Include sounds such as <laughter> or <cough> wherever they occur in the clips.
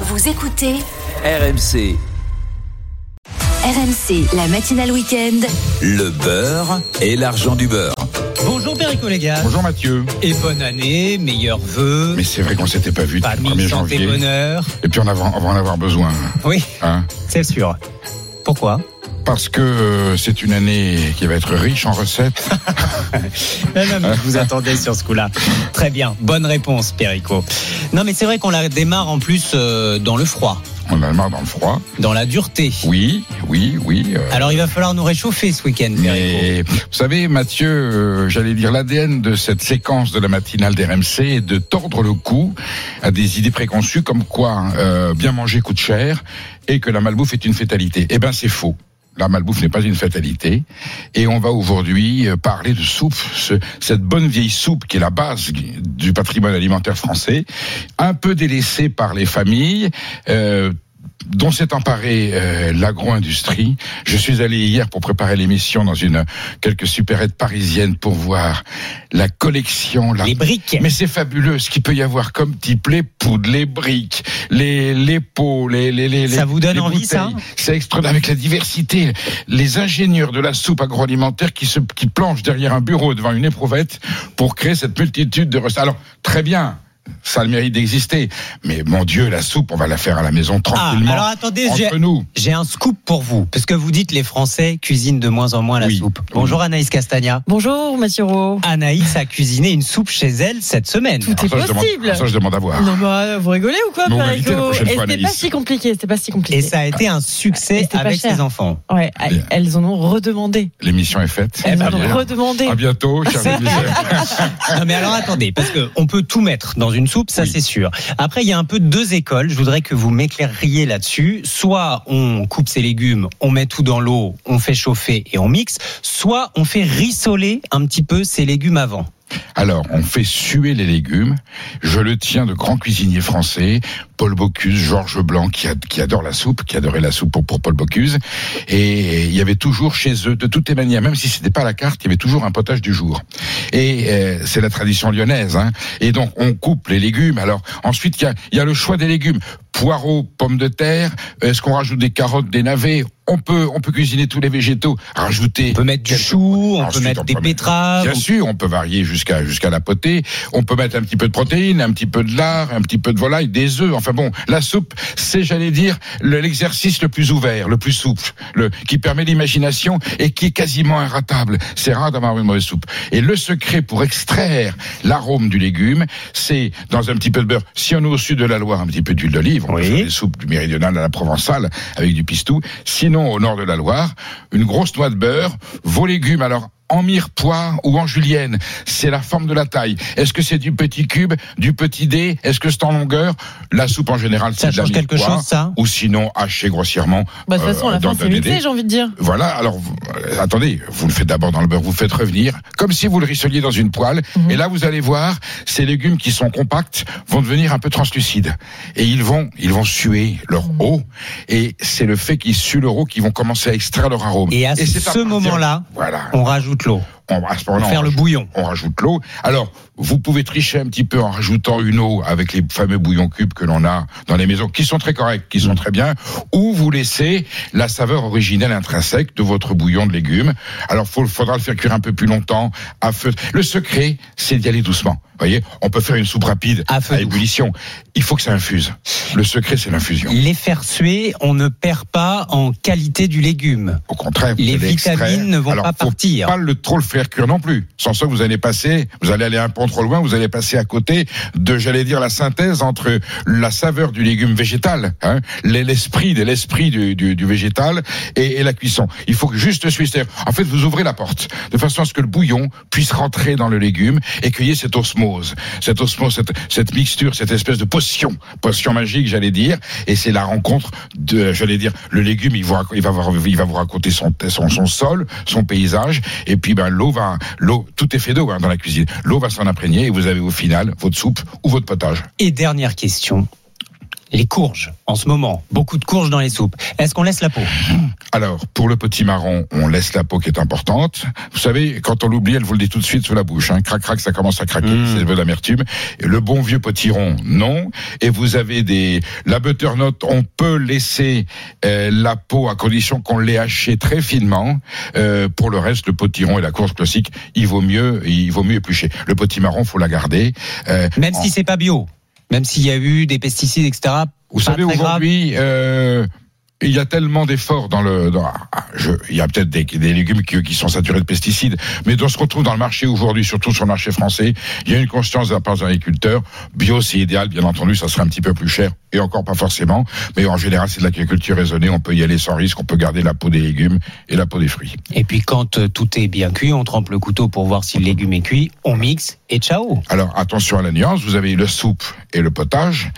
Vous écoutez RMC, RMC, la matinale week-end. le beurre et l'argent du beurre. Bonjour Perico les gars. Bonjour Mathieu. Et bonne année, meilleurs vœux, Mais c'est vrai qu'on s'était pas vu depuis le 1er famille, santé, janvier. bonheur. Et puis on, va- on va en avoir besoin. Oui, Hein c'est sûr. Pourquoi? Parce que euh, c'est une année qui va être riche en recettes. <laughs> Non, non, mais je vous attendais sur ce coup-là. Très bien, bonne réponse Perico. Non mais c'est vrai qu'on la démarre en plus euh, dans le froid, On a le marre dans le froid. dans la dureté. Oui, oui, oui. euh, Alors il va falloir nous réchauffer ce week-end mais vous savez, Mathieu, euh, j'allais dire l'ADN de cette séquence de la matinale d'RMC est de tordre le cou à des idées préconçues comme quoi euh, bien manger coûte cher et que la malbouffe est une fatalité. Eh ben c'est faux. La malbouffe n'est pas une fatalité. Et on va aujourd'hui euh, parler de soupe, ce- cette bonne vieille soupe qui est la base du patrimoine alimentaire français, un peu délaissée par les familles. euh, dont s'est emparée euh, l'agro-industrie. Je suis allé hier pour préparer l'émission dans une quelques supérettes parisiennes pour voir la collection, la Les briques. mais c'est fabuleux ce qu'il peut y avoir comme type les poudres, les briques, les, les pots, les, les, les Ça les- vous donne envie, ça. C'est extraordinaire avec la diversité. Les ingénieurs de la soupe agroalimentaire qui se qui planchent derrière un bureau devant une éprouvette pour créer cette multitude de recettes. Alors très bien. Ça a le mérite d'exister. Mais mon Dieu, la soupe, on va la faire à la maison Ah, tranquillement. alors attendez, j'ai un scoop pour vous, parce que vous dites les Français cuisinent de moins en moins la Oui. soupe. Bonjour Anaïs Castagna. Bonjour Mathieu Rowe. Anaïs a cuisiné une soupe chez elle cette semaine. Tout est Ça, je demande, possible. ça, je demande à voir. Non bah vous rigolez ou quoi c'était pas si compliqué, c'était pas si compliqué. Et ça a été un succès avec ses enfants. Ouais, elles, elles en ont redemandé. L'émission est faite. Elles en ont redemandé. À bientôt, chers <laughs> amis. Non mais alors attendez, parce que on peut tout mettre dans une soupe, ça Oui. c'est sûr. Après il y a un peu deux écoles, je voudrais que vous m'éclairiez là-dessus. Soit on coupe ses légumes, on met tout dans l'eau, on fait chauffer et on mixe, soit on fait rissoler un petit peu ses légumes avant. Alors, on fait suer les légumes. Je le tiens de grands cuisiniers français, Paul Bocuse, Georges Blanc, qui, adore la soupe, qui adorait la soupe pour, Paul Bocuse. Et il y avait toujours chez eux, de toutes les manières, même si c'était pas la carte, il y avait toujours un potage du jour. Et euh, c'est la tradition lyonnaise. Hein. Et donc, on coupe les légumes. Alors, ensuite, il y a le choix des légumes. Poireaux, pommes de terre. Est-ce qu'on rajoute des carottes, des navets? On peut, on peut cuisiner tous les végétaux. Rajouter On peut mettre du chou, on peut mettre on des peut betteraves. Bien sûr, on peut varier jusqu'à jusqu'à la potée. On peut mettre un petit peu de protéines, un petit peu de lard, un petit peu de volaille, des œufs. Enfin bon, la soupe, c'est, j'allais dire, le- l'exercice le plus ouvert, le plus souple, le qui permet l'imagination et qui est quasiment inratable. C'est rare d'avoir une mauvaise soupe. Et le secret pour extraire l'arôme du légume, c'est dans un petit peu de beurre. Si on est au sud de la Loire, un petit peu d'huile d'olive. On peut Oui. faire des soupes du méridional à la provençale avec du pistou. Sinon, au nord de la Loire, une grosse noix de beurre, vos légumes. Alors en mirepoix ou en julienne, c'est la forme de la taille. Est-ce que c'est du petit cube, du petit dé? Est-ce que c'est en longueur? La soupe en général, Ça c'est de la change quelque chose, ça? Ou sinon haché grossièrement. Bah de toute façon, à euh, la dans fin, c'est mixé, j'ai envie de dire. Voilà, alors euh, attendez, vous le faites d'abord dans le beurre, vous faites revenir, comme si vous le rissoliez dans une poêle, Mhm. et là vous allez voir, ces légumes qui sont compacts vont devenir un peu translucides, et ils vont, ils vont suer leur Mhm. eau, et c'est le fait qu'ils suent leur eau qu'ils vont commencer à extraire leur arôme. Et à c'est ce à partir- moment-là, voilà, on rajoute l'eau on, à ce moment-là, pour on faire le rajoute- bouillon. on rajoute l'eau. Alors, vous pouvez tricher un petit peu en rajoutant une eau avec les fameux bouillons cubes que l'on a dans les maisons, qui sont très corrects, qui sont très bien, ou vous laissez la saveur originelle intrinsèque de votre bouillon de légumes. Alors, il faudra le faire cuire un peu plus longtemps à feu. Le secret, c'est d'y aller doucement. Vous voyez, on peut faire une soupe rapide À feu à ébullition. Il faut que ça infuse. Le secret, c'est l'infusion. Les faire suer, on ne perd pas en qualité du légume. Au contraire, vous Les vitamines extraire. ne vont Alors, pas faut partir. Pas le trop le faire cuire non plus. Sans ça, vous allez passer, vous allez aller un peu trop loin, vous allez passer à côté de, j'allais dire, la synthèse entre la saveur du légume végétal, hein, l'esprit de l'esprit du, du, végétal et, la cuisson. Il faut que juste. C'est-à-dire, En fait, vous ouvrez la porte de façon à ce que le bouillon puisse rentrer dans le légume et qu'il y ait cette osmose, cette osmose, cette, mixture, cette espèce de potion, potion magique, j'allais dire. Et c'est la rencontre de, j'allais dire, le légume, il, va, il va vous raconter son sol, son paysage, et puis ben l'eau l'eau, tout est fait d'eau hein, dans la cuisine. L'eau va s'en imprégner et vous avez au final votre soupe ou votre potage. Et dernière question. Les courges en ce moment. Beaucoup de courges dans les soupes. Est-ce qu'on laisse la peau? Alors, pour le petit marron, on laisse la peau qui est importante. Vous savez, quand on l'oublie, elle vous le dit tout de suite sous la bouche. Hein. Crac, crac, ça commence à craquer. Mm. C'est de l'amertume. Le bon vieux potiron, non. Et vous avez des... La butternut, on peut laisser euh, la peau à condition qu'on l'ait hachée très finement. Euh, pour le reste, le potiron et la courge classique, il vaut mieux, il vaut mieux éplucher. Le potimarron, faut la garder. Euh, Même en- si c'est pas bio, même s'il y a eu des pesticides, etc. Vous savez, aujourd'hui, euh, il y a tellement d'efforts dans le. Dans, ah, je, il y a peut-être des, des légumes qui, qui sont saturés de pesticides, mais dans ce qu'on trouve dans le marché aujourd'hui, surtout sur le marché français, il y a une conscience de la part des agriculteurs. Bio, c'est idéal, bien entendu, ça serait un petit peu plus cher, et encore pas forcément. Mais en général, c'est de l'agriculture raisonnée. On peut y aller sans risque. On peut garder la peau des légumes et la peau des fruits. Et puis quand euh, tout est bien cuit, on trempe le couteau pour voir si le légume est cuit, on mixe et ciao. Alors attention à la nuance, vous avez le soupe et le potage.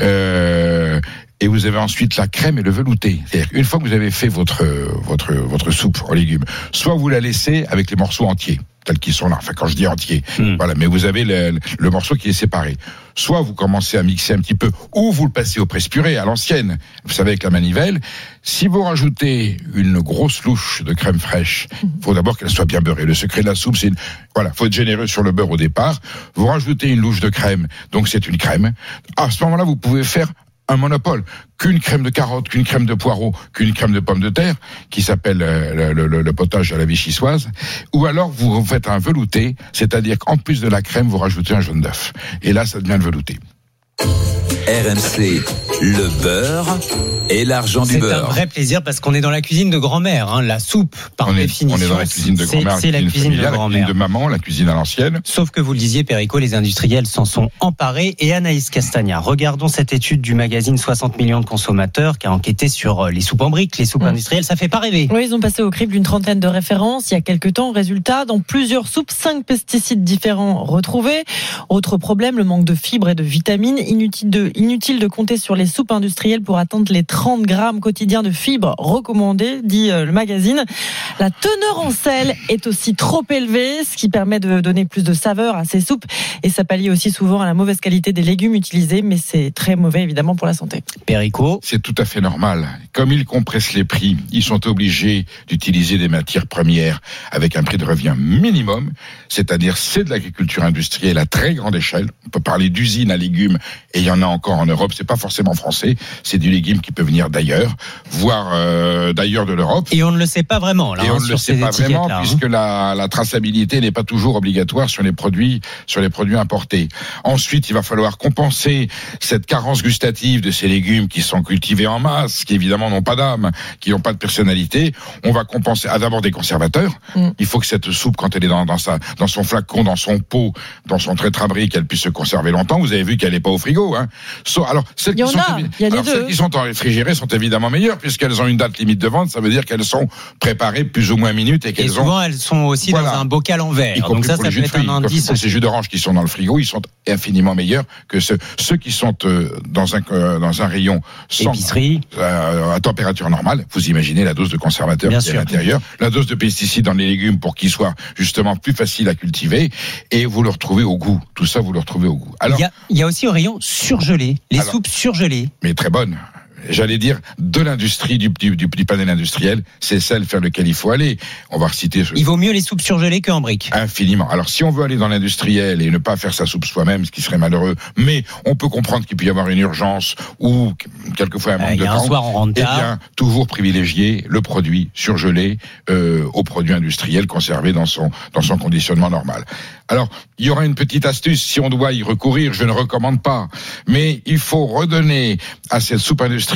Euh, et vous avez ensuite la crème et le velouté. C'est-à-dire qu'une fois que vous avez fait votre, votre, votre soupe en légumes, soit vous la laissez avec les morceaux entiers, tels qu'ils sont là. Enfin, quand je dis entiers, Hmm. voilà, mais vous avez le, le morceau qui est séparé. Soit vous commencez à mixer un petit peu, ou vous le passez au presse-purée, à l'ancienne, vous savez, avec la manivelle. Si vous rajoutez une grosse louche de crème fraîche, faut d'abord qu'elle soit bien beurrée. Le secret de la soupe, c'est une... voilà, faut être généreux sur le beurre au départ. Vous rajoutez une louche de crème, donc c'est une crème. À ce moment-là, vous pouvez faire un monopole qu'une crème de carotte, qu'une crème de poireau, qu'une crème de pomme de terre, qui s'appelle euh, le, potage à la vichysoise, ou alors vous faites un velouté, c'est-à-dire qu'en plus de la crème, vous rajoutez un jaune d'œuf. Et là, ça devient le velouté. RMC, le beurre et l'argent du C'est un beurre. vrai plaisir parce qu'on est dans la cuisine de grand-mère. hein. La soupe, par on, est, définition, on est dans la cuisine de c'est- grand-mère, c'est la cuisine de familiale, la cuisine grand-mère. de maman, la cuisine à l'ancienne. Sauf que vous le disiez, Perico, les industriels s'en sont emparés. Et Anaïs Castagna, regardons cette étude du magazine 60 millions de consommateurs qui a enquêté sur euh, les soupes en briques, les soupes Mm. industrielles. Ça fait pas rêver. Oui, ils ont passé au crible une trentaine de références il y a quelques temps. Résultat, dans plusieurs soupes, cinq pesticides différents retrouvés. Autre problème, le manque de fibres et de vitamines. Inutile de, inutile de compter sur les soupes industrielles pour atteindre les 30 grammes quotidiens de fibres recommandés, dit euh, le magazine. La teneur en sel est aussi trop élevée, ce qui permet de donner plus de saveur à ces soupes. Et ça pallie aussi souvent à la mauvaise qualité des légumes utilisés, mais c'est très mauvais évidemment pour la santé. Perico, C'est tout à fait normal. Comme ils compressent les prix, ils sont obligés d'utiliser des matières premières avec un prix de revient minimum, c'est-à-dire c'est de l'agriculture industrielle à très grande échelle. On peut parler d'usines à légumes et il y en a encore en Europe. C'est pas forcément français, c'est du légume qui peut venir d'ailleurs, voire euh, d'ailleurs de l'Europe. et on ne le sait pas vraiment là, Et hein, on ne le sait pas vraiment hein. puisque la, la traçabilité n'est pas toujours obligatoire sur les produits sur les produits importés. Ensuite, il va falloir compenser cette carence gustative de ces légumes qui sont cultivés en masse, qui évidemment n'ont pas d'âme, qui n'ont pas de personnalité. On va compenser à d'abord des conservateurs. Mm. Il faut que cette soupe, quand elle est dans, dans sa dans son flacon, dans son pot, dans son trait-abri, qu'elle puisse se conserver longtemps. Vous avez vu qu'elle n'est pas au frigo. Hein. So- alors celles Il y qui en sont a, évi- il y a les alors, celles qui sont en réfrigéré sont évidemment meilleures puisqu'elles ont une date limite de vente. Ça veut dire qu'elles sont préparées plus ou moins minutes et qu'elles ont souvent, elles sont aussi Voilà. dans un bocal en verre. Donc ça, ça peut être fruits, un indice ces jus d'orange qui sont dans le frigo, ils sont infiniment meilleurs que ceux, ceux qui sont euh, dans un euh, dans un rayon sans épicerie. euh, à température normale. Vous imaginez la dose de conservateur Bien qui est à l'intérieur, la dose de pesticides dans les légumes pour qu'ils soient justement plus faciles à cultiver, et vous le retrouvez au goût. Tout ça, vous le retrouvez au goût. Alors, il, y a, il y a aussi au rayon surgelé, les Alors- soupes surgelées. mais très bonne. J'allais dire de l'industrie du, du, du, panel industriel, c'est celle vers lequel il faut aller. On va reciter ce, Il vaut mieux les soupes surgelées qu'en briques. Infiniment. Alors, si on veut aller dans l'industriel et ne pas faire sa soupe soi-même, ce qui serait malheureux, mais on peut comprendre qu'il peut y avoir une urgence ou quelquefois un Euh, manque de a un temps. soir, on rentre Eh bien, toujours privilégier le produit surgelé euh, au produit industriel conservé dans son dans son conditionnement normal. Alors, il y aura une petite astuce si on doit y recourir. Je ne recommande pas, mais il faut redonner à cette soupe industrielle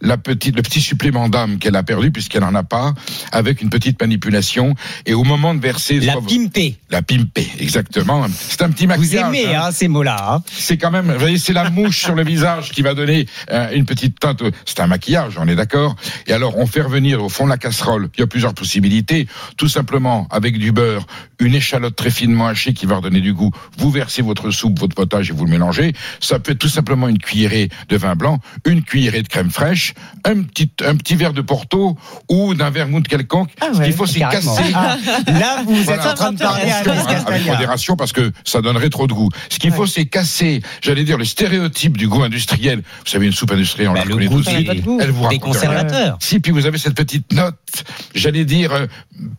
la petite le petit supplément d'âme qu'elle a perdu puisqu'elle en a pas, avec une petite manipulation. Et au moment de verser, La pimpée. la pimpée, exactement. C'est un petit Vous maquillage. aimez hein. hein, ces mots-là. hein. C'est quand même, vous voyez, c'est la mouche sur le visage qui va donner euh, une petite teinte. C'est un maquillage, on est d'accord. Et alors, on fait revenir au fond de la casserole. Il y a plusieurs possibilités. Tout simplement, avec du beurre, une échalote très finement hachée qui va redonner du goût. Vous versez votre soupe, votre potage et vous le mélangez. Ça peut être tout simplement une cuillerée de vin blanc, une cuillerée de crème fraîche, un petit, un petit verre de Porto ou d'un vermouth quelconque. Ah Ce ouais, qu'il faut, c'est casser. Ah, là, vous êtes en train de parler à Hein, avec modération parce que ça donnerait trop de goût. Ce qu'il Ouais. faut, c'est casser, j'allais dire, le stéréotype du goût industriel. Vous savez, une soupe industrielle, on Bah, la connaît tous. Elle vous Des rien. conservateurs. Si, puis vous avez cette petite note, j'allais dire, euh,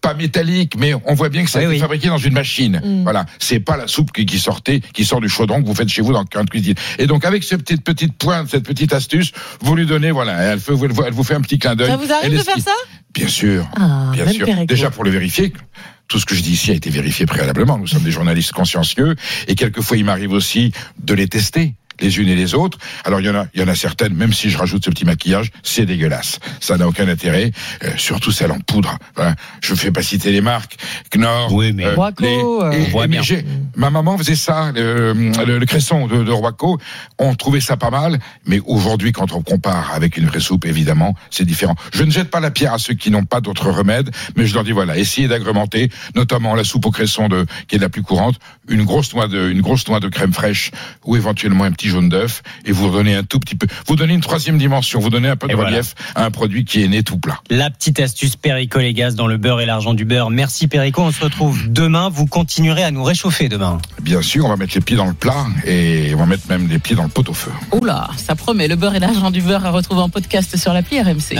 pas métallique, mais on voit bien que ça a Oui, été oui. fabriqué dans une machine. Mm. Voilà. C'est pas la soupe qui, qui sortait, qui sort du chaudron que vous faites chez vous dans le coin de cuisine. Et donc, avec cette petite, petite pointe, cette petite astuce, vous lui donnez, voilà, elle, fait- elle vous fait un petit clin d'œil. Ça vous arrive de faire ça Bien sûr. Ah, Bien sûr. Déjà pour le vérifier, tout ce que je dis ici a été vérifié préalablement. Nous sommes des journalistes consciencieux et quelquefois il m'arrive aussi de les tester les unes et les autres. Alors il y en a, il y en a certaines, même si je rajoute ce petit maquillage, c'est dégueulasse. Ça n'a aucun intérêt, euh, surtout celle en poudre. Voilà. Je ne fais pas citer les marques, Knorr, Oui, mais- Roaco, euh, et- On voit et- mais bien. j'ai- Ma maman faisait ça, le, le, le cresson de, de Roaco. On trouvait ça pas mal, mais aujourd'hui, quand on compare avec une vraie soupe, évidemment, c'est différent. Je ne jette pas la pierre à ceux qui n'ont pas d'autre remède, mais je leur dis voilà, essayez d'agrémenter, notamment la soupe au cresson de, qui est la plus courante, une grosse noix de, une grosse noix de crème fraîche ou éventuellement un petit jaune d'œuf, et vous donnez un tout petit peu, vous donnez une troisième dimension, vous donnez un peu de Et voilà. relief à un produit qui est né tout plat. La petite astuce Perico les gaz dans le beurre et l'argent du beurre. Merci On se retrouve demain. Vous continuerez à nous réchauffer demain. Bien sûr, on va mettre les pieds dans le plat et on va mettre même les pieds dans le pot au feu. Oula, ça promet. Le beurre et l'argent du beurre à retrouver en podcast sur l'appli RMC.